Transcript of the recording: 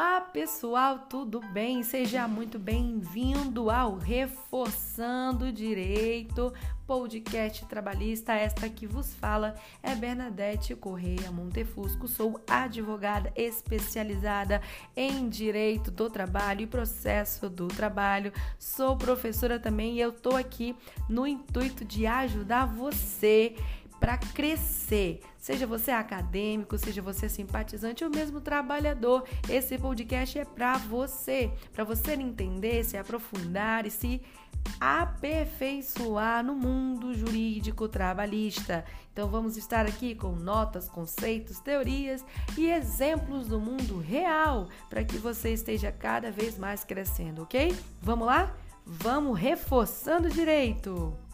Olá, pessoal, tudo bem? Seja muito bem-vindo ao Reforçando Direito, podcast trabalhista. Esta que vos fala é Bernadette Correia Montefusco. Sou advogada especializada em direito do trabalho e processo do trabalho. Sou professora também e eu tô aqui no intuito de ajudar você para crescer. Seja você acadêmico, seja você simpatizante ou mesmo trabalhador, esse podcast é para você, para você entender, se aprofundar e se aperfeiçoar no mundo jurídico trabalhista. Então vamos estar aqui com notas, conceitos, teorias e exemplos do mundo real para que você esteja cada vez mais crescendo, ok? Vamos lá? Vamos reforçando direito!